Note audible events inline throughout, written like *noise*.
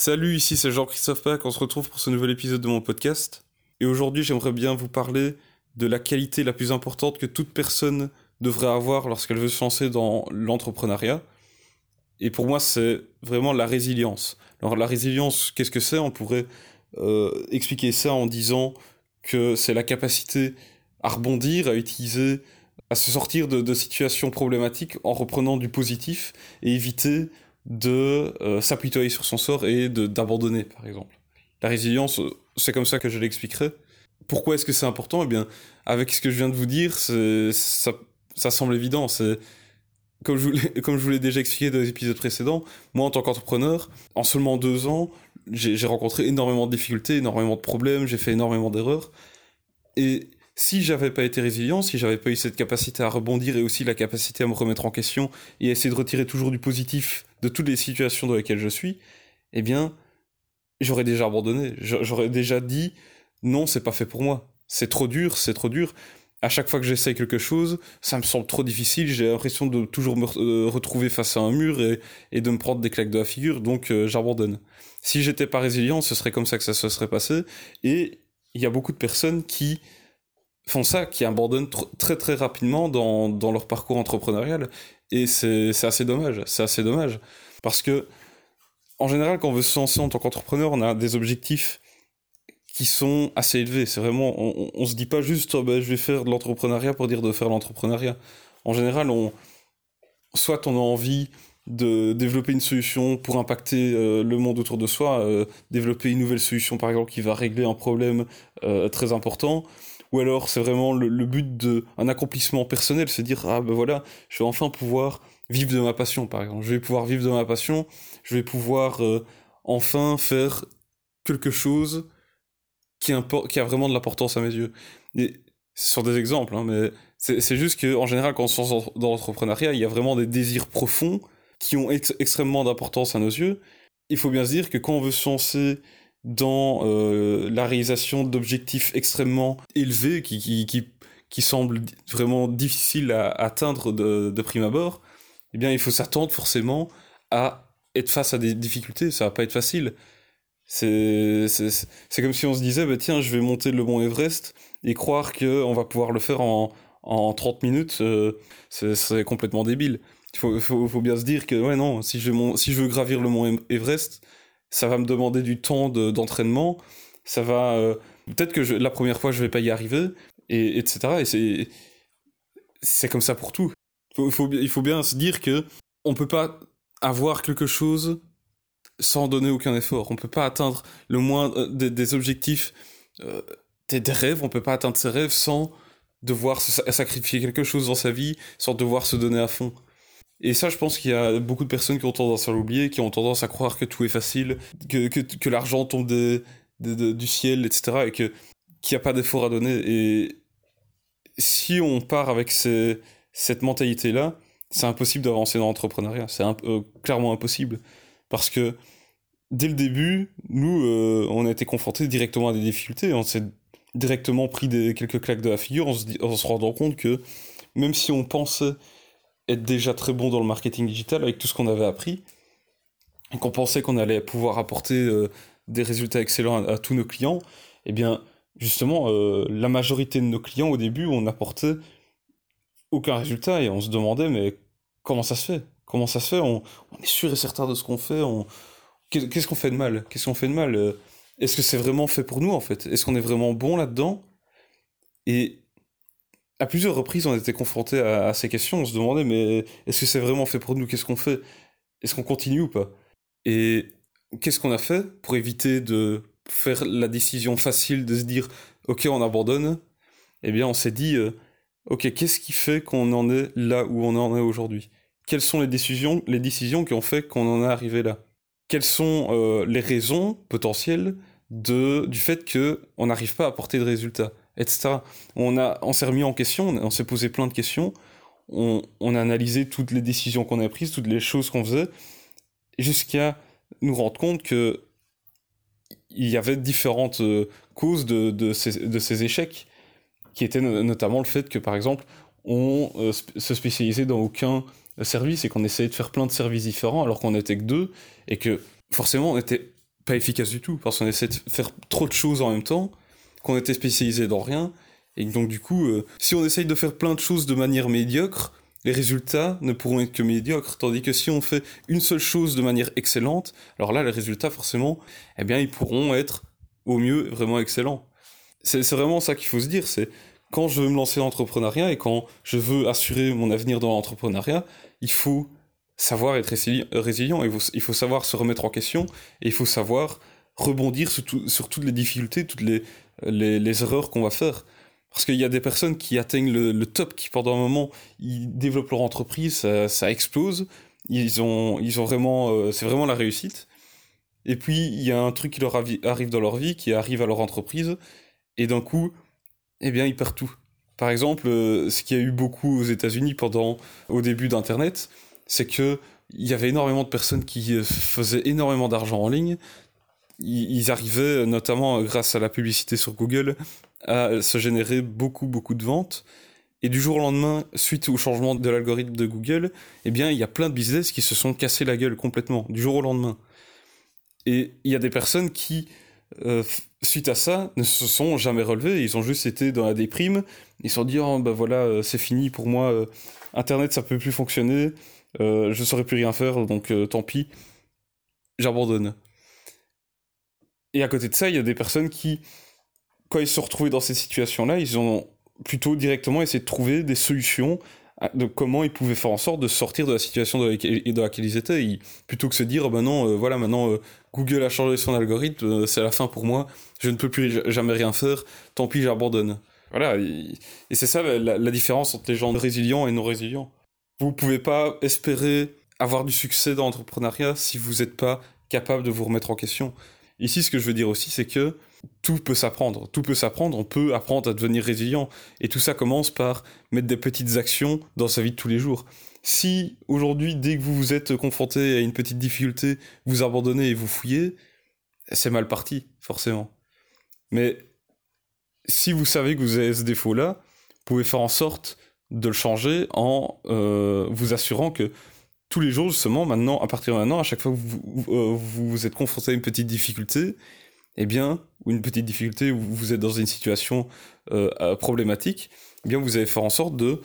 Salut, ici c'est Jean-Christophe Pack, on se retrouve pour ce nouvel épisode de mon podcast. Et aujourd'hui j'aimerais bien vous parler de la qualité la plus importante que toute personne devrait avoir lorsqu'elle veut se lancer dans l'entrepreneuriat. Et pour moi c'est vraiment la résilience. Alors la résilience, qu'est-ce que c'est? On pourrait euh, expliquer ça en disant que c'est la capacité à rebondir, à utiliser, à se sortir de, de situations problématiques en reprenant du positif et éviter de euh, s'apitoyer sur son sort et d'abandonner, par exemple. La résilience, euh, c'est comme ça que je l'expliquerai. Pourquoi est-ce que c'est important? Eh bien, avec ce que je viens de vous dire, ça, ça semble évident. C'est *laughs* comme je vous l'ai déjà expliqué dans les épisodes précédents, moi en tant qu'entrepreneur, en seulement deux ans, j'ai rencontré énormément de difficultés, énormément de problèmes, j'ai fait énormément d'erreurs. Et si j'avais pas été résilient, si j'avais pas eu cette capacité à rebondir et aussi la capacité à me remettre en question et à essayer de retirer toujours du positif de toutes les situations dans lesquelles je suis, eh bien, j'aurais déjà abandonné. J'aurais déjà dit non, c'est pas fait pour moi. C'est trop dur, c'est trop dur. À chaque fois que j'essaye quelque chose, ça me semble trop difficile. J'ai l'impression de toujours me euh, retrouver face à un mur et, de me prendre des claques de la figure, donc euh, j'abandonne. Si j'étais pas résilient, ce serait comme ça que ça se serait passé. Et il y a beaucoup de personnes qui font ça, qui abandonnent très très rapidement dans, dans leur parcours entrepreneurial. Et c'est assez dommage, c'est assez dommage. Parce que, en général, quand on veut se lancer en tant qu'entrepreneur, on a des objectifs qui sont assez élevés. C'est vraiment, on, on, se dit pas juste, oh, ben, je vais faire de l'entrepreneuriat pour dire de faire l'entrepreneuriat. En général, on, soit on a envie de développer une solution pour impacter euh, le monde autour de soi, euh, développer une nouvelle solution par exemple qui va régler un problème euh, très important, ou alors c'est vraiment le, but d'un accomplissement personnel, c'est dire ah ben voilà, je vais enfin pouvoir vivre de ma passion par exemple, je vais pouvoir vivre de ma passion, je vais pouvoir euh, enfin faire quelque chose qui, a vraiment de l'importance à mes yeux. Et ce sont des exemples, hein, mais c'est juste qu'en général quand on se lance dans l'entrepreneuriat, il y a vraiment des désirs profonds qui ont extrêmement d'importance à nos yeux. Il faut bien se dire que quand on veut se lancer dans euh, la réalisation d'objectifs extrêmement élevés qui, qui, qui, qui, semblent vraiment difficiles à atteindre de, de prime abord, eh bien, il faut s'attendre forcément à être face à des difficultés. Ça va pas être facile. C'est comme si on se disait, bah, tiens, je vais monter le mont Everest et croire qu'on va pouvoir le faire en, en 30 minutes, euh, c'est complètement débile. Il faut, faut, faut, bien se dire que, ouais, non, si je, si je veux gravir le mont Everest, ça va me demander du temps d'entraînement, ça va... Euh, peut-être que la première fois, je vais pas y arriver, et, etc. Et c'est... Comme ça pour tout. Il faut bien se dire que on peut pas avoir quelque chose sans donner aucun effort. On peut pas atteindre le moins euh, des, objectifs, euh, des, des, rêves. On peut pas atteindre ses rêves sans devoir sacrifier quelque chose dans sa vie, sans devoir se donner à fond. Et ça, je pense qu'il y a beaucoup de personnes qui ont tendance à l'oublier, qui ont tendance à croire que tout est facile, que, que, l'argent tombe du ciel, etc. et que qu'il n'y a pas d'effort à donner. Et si on part avec cette mentalité-là, c'est impossible d'avancer dans l'entrepreneuriat. C'est euh, clairement impossible. Parce que dès le début, nous, euh, on a été confrontés directement à des difficultés. On s'est directement pris quelques claques de la figure en se, en se rendant compte que même si on pensait être déjà très bon dans le marketing digital avec tout ce qu'on avait appris, et qu'on pensait qu'on allait pouvoir apporter euh, des résultats excellents à, tous nos clients, eh bien, justement, euh, la majorité de nos clients, au début, on n'apportait aucun résultat et on se demandait, mais comment ça se fait? Comment ça se fait? On, est sûr et certain de ce qu'on fait on... Qu'est-ce qu'on fait de mal? Qu'est-ce qu'on fait de mal? Euh, Est-ce que c'est vraiment fait pour nous, en fait? Est-ce qu'on est vraiment bon là-dedans? Et à plusieurs reprises, on était confronté à, ces questions. On se demandait, mais est-ce que c'est vraiment fait pour nous? Qu'est-ce qu'on fait? Est-ce qu'on continue ou pas? Et qu'est-ce qu'on a fait pour éviter de faire la décision facile de se dire, ok, on abandonne? Eh bien, on s'est dit, euh, ok, qu'est-ce qui fait qu'on en est là où on en est aujourd'hui? Quelles sont les décisions, les décisions qui ont fait qu'on en est arrivé là? Quelles sont euh, les raisons potentielles de, du fait qu'on n'arrive pas à apporter de résultats? Etc. On, s'est remis en question, on s'est posé plein de questions, on, a analysé toutes les décisions qu'on a prises, toutes les choses qu'on faisait, jusqu'à nous rendre compte que il y avait différentes euh, causes de, ces, échecs, qui étaient notamment le fait que, par exemple, on euh, se spécialisait dans aucun service et qu'on essayait de faire plein de services différents alors qu'on n'était que deux, et que forcément on était pas efficace du tout, parce qu'on essaie de faire trop de choses en même temps, qu'on était spécialisé dans rien, et donc du coup, euh, si on essaye de faire plein de choses de manière médiocre, les résultats ne pourront être que médiocres, tandis que si on fait une seule chose de manière excellente, alors là, les résultats, forcément, eh bien, ils pourront être au mieux vraiment excellents. C'est vraiment ça qu'il faut se dire, c'est quand je veux me lancer dans l'entrepreneuriat et quand je veux assurer mon avenir dans l'entrepreneuriat, il faut savoir être résilient, il faut, savoir se remettre en question et il faut savoir rebondir sur, toutes les difficultés, toutes les, les, erreurs qu'on va faire. Parce qu'il y a des personnes qui atteignent le, top, qui pendant un moment, ils développent leur entreprise, ça, explose, ils ont, ils ont vraiment, euh, c'est vraiment la réussite. Et puis, il y a un truc qui leur arrive dans leur vie, qui arrive à leur entreprise, et d'un coup, eh bien, ils perdent tout. Par exemple, euh, ce qu'il y a eu beaucoup aux États-Unis pendant, au début d'Internet, c'est que il y avait énormément de personnes qui euh, faisaient énormément d'argent en ligne. Ils arrivaient, notamment grâce à la publicité sur Google, à se générer beaucoup, beaucoup de ventes. Et du jour au lendemain, suite au changement de l'algorithme de Google, eh bien, il y a plein de business qui se sont cassés la gueule complètement, du jour au lendemain. Et il y a des personnes qui, euh, suite à ça, ne se sont jamais relevées. Ils ont juste été dans la déprime. Ils se sont dit, oh, ben voilà, euh, c'est fini pour moi. Internet, ça peut plus fonctionner. Euh, je saurais plus rien faire, donc euh, tant pis, j'abandonne. Et à côté de ça, il y a des personnes qui, quand ils se sont retrouvés dans ces situations-là, ils ont plutôt directement essayé de trouver des solutions de comment ils pouvaient faire en sorte de sortir de la situation dans laquelle, ils étaient. plutôt que se dire, ben non, euh, voilà, maintenant Google a changé son algorithme, c'est la fin pour moi, je ne peux plus jamais rien faire, tant pis, j'abandonne. Voilà, et, c'est ça la, différence entre les gens résilients et non résilients. Vous pouvez pas espérer avoir du succès dans l'entrepreneuriat si vous n'êtes pas capable de vous remettre en question. Ici, ce que je veux dire aussi, c'est que tout peut s'apprendre. Tout peut s'apprendre. On peut apprendre à devenir résilient. Et tout ça commence par mettre des petites actions dans sa vie de tous les jours. Si aujourd'hui, dès que vous vous êtes confronté à une petite difficulté, vous abandonnez et vous fouillez, c'est mal parti, forcément. Mais si vous savez que vous avez ce défaut-là, vous pouvez faire en sorte de le changer en euh, vous assurant que tous les jours, justement, maintenant, à partir de maintenant, à chaque fois que vous euh, vous, êtes confronté à une petite difficulté, eh bien, ou une petite difficulté, où vous êtes dans une situation euh, problématique, eh bien, vous allez faire en sorte de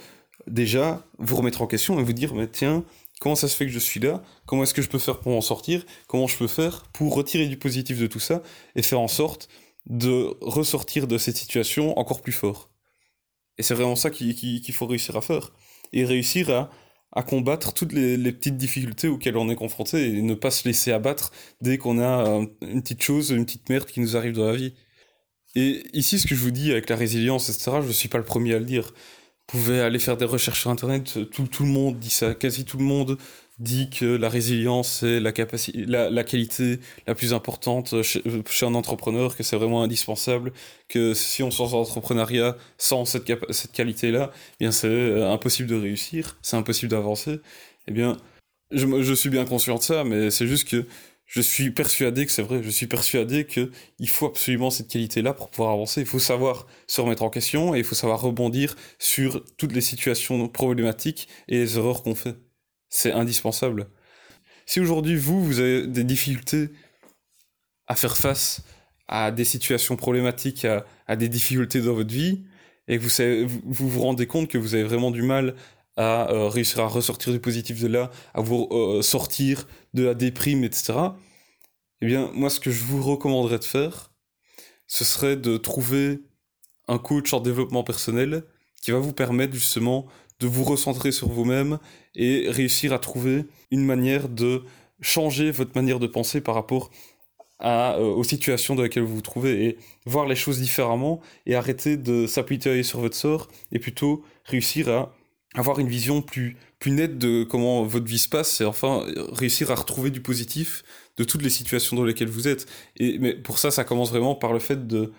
déjà vous remettre en question et vous dire, mais tiens, comment ça se fait que je suis là? Comment est-ce que je peux faire pour en sortir? Comment je peux faire pour retirer du positif de tout ça et faire en sorte de ressortir de cette situation encore plus fort? Et c'est vraiment ça qu'il faut réussir à faire. Et réussir à, à combattre toutes les, petites difficultés auxquelles on est confronté et ne pas se laisser abattre dès qu'on a euh, une petite chose, une petite merde qui nous arrive dans la vie. Et ici, ce que je vous dis avec la résilience, etc., je ne suis pas le premier à le dire. Vous pouvez aller faire des recherches sur Internet, tout, tout le monde dit ça, quasi tout le monde dit que la résilience c'est la capacité, la, qualité la plus importante chez, un entrepreneur, que c'est vraiment indispensable, que si on lance dans l'entrepreneuriat sans cette, cette qualité-là, eh bien c'est euh, impossible de réussir, c'est impossible d'avancer. Eh bien, je, je, suis bien conscient de ça, mais c'est juste que je suis persuadé que c'est vrai, je suis persuadé que il faut absolument cette qualité-là pour pouvoir avancer. Il faut savoir se remettre en question et il faut savoir rebondir sur toutes les situations problématiques et les erreurs qu'on fait. C'est indispensable. Si aujourd'hui, vous, vous avez des difficultés à faire face à des situations problématiques, à, des difficultés dans votre vie, et que vous, vous, vous rendez compte que vous avez vraiment du mal à euh, réussir à ressortir du positif de là, à vous euh, sortir de la déprime, etc. Eh bien, moi, ce que je vous recommanderais de faire, ce serait de trouver un coach en développement personnel qui va vous permettre justement de vous recentrer sur vous-même et réussir à trouver une manière de changer votre manière de penser par rapport à, euh, aux situations dans lesquelles vous vous trouvez et voir les choses différemment et arrêter de s'appuyer sur votre sort et plutôt réussir à avoir une vision plus, plus nette de comment votre vie se passe et enfin réussir à retrouver du positif de toutes les situations dans lesquelles vous êtes. Et, mais pour ça, ça commence vraiment par le fait de,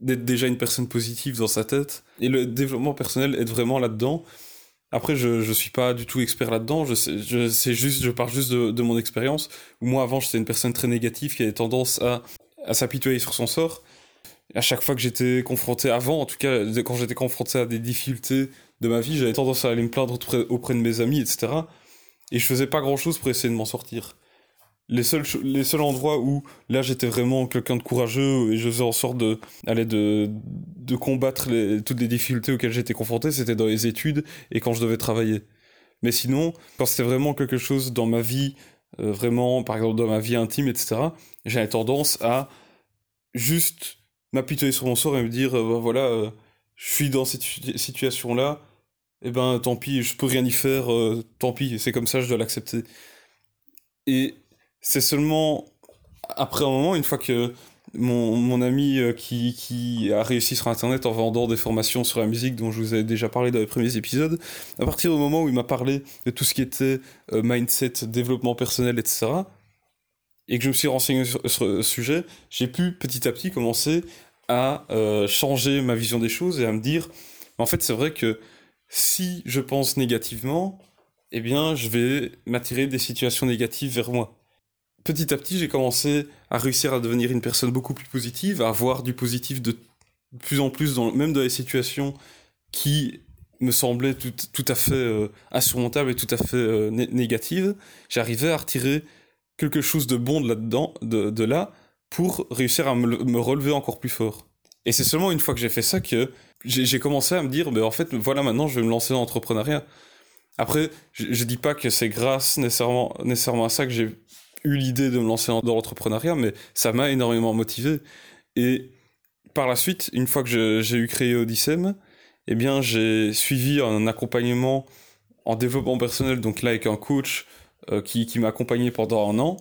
d'être déjà une personne positive dans sa tête. Et le développement personnel est vraiment là-dedans. Après, je je suis pas du tout expert là-dedans. Je juste, je parle juste de, mon expérience. Moi, avant, j'étais une personne très négative qui avait tendance à, à s'apitoyer sur son sort. À chaque fois que j'étais confronté, avant, en tout cas, quand j'étais confronté à des difficultés de ma vie, j'avais tendance à aller me plaindre auprès, de mes amis, etc. Et je faisais pas grand-chose pour essayer de m'en sortir. Les seuls, les seuls endroits où là j'étais vraiment quelqu'un de courageux et je faisais en sorte de, aller de, de combattre toutes les difficultés auxquelles j'étais confronté, c'était dans les études et quand je devais travailler. Mais sinon, quand c'était vraiment quelque chose dans ma vie, euh, vraiment, par exemple dans ma vie intime, etc., j'avais tendance à juste m'apitoyer sur mon sort et me dire, euh, bah, voilà, euh, je suis dans cette situation-là, et eh ben tant pis, je peux rien y faire, tant pis, c'est comme ça, je dois l'accepter. Et c'est seulement après un moment, une fois que mon, mon ami euh, qui, qui, a réussi sur Internet en vendant des formations sur la musique dont je vous ai déjà parlé dans les premiers épisodes, à partir du moment où il m'a parlé de tout ce qui était euh, mindset, développement personnel, etc., et que je me suis renseigné sur, ce sujet, j'ai pu petit à petit commencer à euh, changer ma vision des choses et à me dire, en fait c'est vrai que si je pense négativement, eh bien je vais m'attirer des situations négatives vers moi petit à petit, j'ai commencé à réussir à devenir une personne beaucoup plus positive, à avoir du positif de plus en plus, dans, même dans les situations qui me semblaient tout, tout à fait euh, insurmontables et tout à fait euh, négatives. J'arrivais à retirer quelque chose de bon de là-dedans, de, de, là, pour réussir à me, me, relever encore plus fort. Et c'est seulement une fois que j'ai fait ça que j'ai commencé à me dire, ben en fait, voilà, maintenant, je vais me lancer dans l'entrepreneuriat. Après, je, je dis pas que c'est grâce nécessairement, nécessairement à ça que j'ai eu l'idée de me lancer dans l'entrepreneuriat, mais ça m'a énormément motivé. Et par la suite, une fois que j'ai eu créé Odyssem, eh bien, j'ai suivi un accompagnement en développement personnel, donc là avec un coach euh, qui, qui m'a accompagné pendant un an.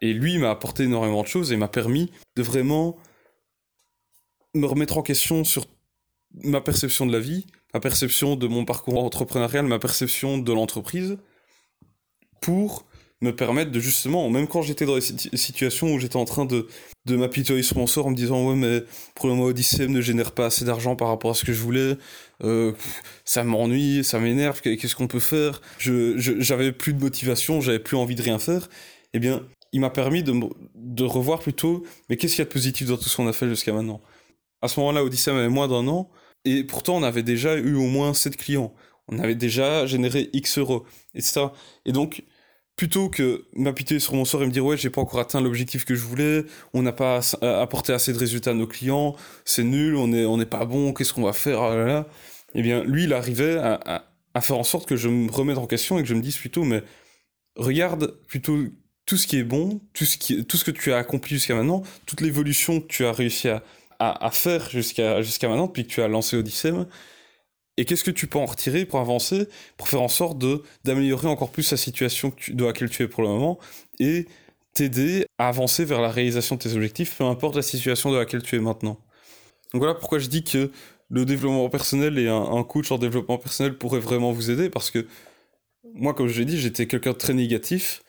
Et lui m'a apporté énormément de choses et m'a permis de vraiment me remettre en question sur ma perception de la vie, ma perception de mon parcours entrepreneurial, ma perception de l'entreprise, pour me permettre de justement, même quand j'étais dans des situations où j'étais en train de, de m'apitoyer sur mon sort en me disant ouais mais pour le mois Odyssey ne génère pas assez d'argent par rapport à ce que je voulais, euh, ça m'ennuie, ça m'énerve, qu'est-ce qu'on peut faire? Je j'avais plus de motivation, j'avais plus envie de rien faire. Eh bien, il m'a permis de, de revoir plutôt mais qu'est-ce qu'il y a de positif dans tout ce qu'on a fait jusqu'à maintenant? À ce moment-là, Odyssey avait moins d'un an et pourtant on avait déjà eu au moins 7 clients. On avait déjà généré X euros, etc. Et donc, plutôt que m'appuyer sur mon sort et me dire ouais j'ai pas encore atteint l'objectif que je voulais on n'a pas apporté assez de résultats à nos clients c'est nul on est on n'est pas bon qu'est-ce qu'on va faire ah eh bien lui il arrivait à, faire en sorte que je me remette en question et que je me dise plutôt mais regarde plutôt tout ce qui est bon tout ce qui tout ce que tu as accompli jusqu'à maintenant toute l'évolution que tu as réussi à, à, à faire jusqu'à jusqu'à maintenant depuis que tu as lancé Odyssey et qu'est-ce que tu peux en retirer pour avancer, pour faire en sorte de d'améliorer encore plus la situation que tu, de laquelle tu es pour le moment et t'aider à avancer vers la réalisation de tes objectifs, peu importe la situation de laquelle tu es maintenant? Donc voilà pourquoi je dis que le développement personnel et un, coach en développement personnel pourrait vraiment vous aider parce que moi, comme je l'ai dit, j'étais quelqu'un de très négatif.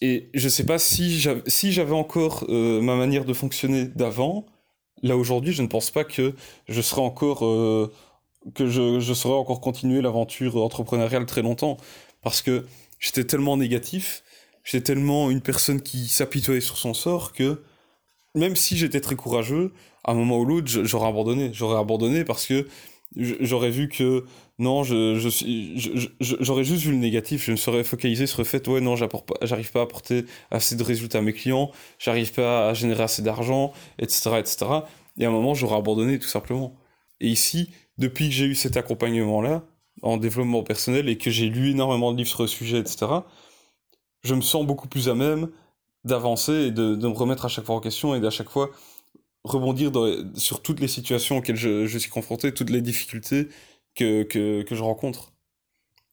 Et je sais pas si j'avais, si j'avais encore euh, ma manière de fonctionner d'avant, là aujourd'hui, je ne pense pas que je serais encore euh, que je, je serais encore continuer l'aventure entrepreneuriale très longtemps parce que j'étais tellement négatif, j'étais tellement une personne qui s'apitoyait sur son sort que même si j'étais très courageux, à un moment ou l'autre, j'aurais abandonné. J'aurais abandonné parce que j'aurais vu que non, je, j'aurais juste vu le négatif, je me serais focalisé sur le fait, ouais, non, j'arrive pas à apporter assez de résultats à mes clients, j'arrive pas à générer assez d'argent, etc., etc. Et à un moment, j'aurais abandonné tout simplement. Et ici, depuis que j'ai eu cet accompagnement-là, en développement personnel, et que j'ai lu énormément de livres sur le sujet, etc., je me sens beaucoup plus à même d'avancer et de, de, me remettre à chaque fois en question et d'à chaque fois rebondir sur toutes les situations auxquelles je, suis confronté, toutes les difficultés que, que, je rencontre.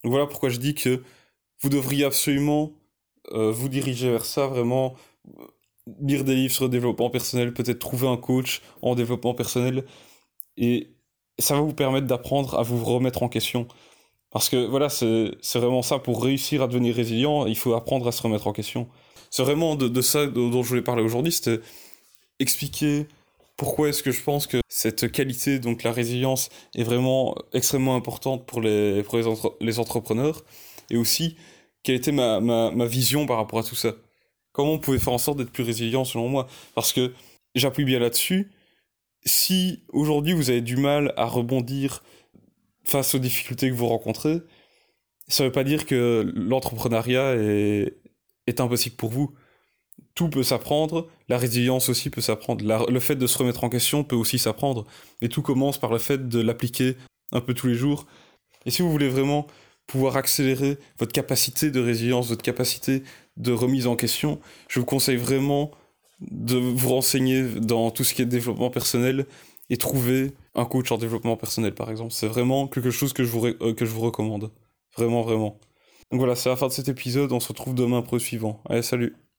Voilà pourquoi je dis que vous devriez absolument euh, vous diriger vers ça, vraiment lire des livres sur le développement personnel, peut-être trouver un coach en développement personnel, et ça va vous permettre d'apprendre à vous remettre en question. Parce que voilà, c'est vraiment ça, pour réussir à devenir résilient, il faut apprendre à se remettre en question. C'est vraiment de, ça dont je voulais parler aujourd'hui, c'était expliquer pourquoi est-ce que je pense que cette qualité, donc la résilience, est vraiment extrêmement importante pour les, les entrepreneurs? Et aussi, quelle était ma, ma, ma, vision par rapport à tout ça? Comment on pouvait faire en sorte d'être plus résilient selon moi? Parce que j'appuie bien là-dessus. Si aujourd'hui vous avez du mal à rebondir face aux difficultés que vous rencontrez, ça ne veut pas dire que l'entrepreneuriat est, est impossible pour vous. Tout peut s'apprendre, la résilience aussi peut s'apprendre, le fait de se remettre en question peut aussi s'apprendre, mais tout commence par le fait de l'appliquer un peu tous les jours. Et si vous voulez vraiment pouvoir accélérer votre capacité de résilience, votre capacité de remise en question, je vous conseille vraiment de vous renseigner dans tout ce qui est développement personnel et trouver un coach en développement personnel par exemple. C'est vraiment quelque chose que je vous, euh, que je vous recommande. Vraiment, vraiment. Donc voilà, c'est la fin de cet épisode. On se retrouve demain pour le suivant. Allez, salut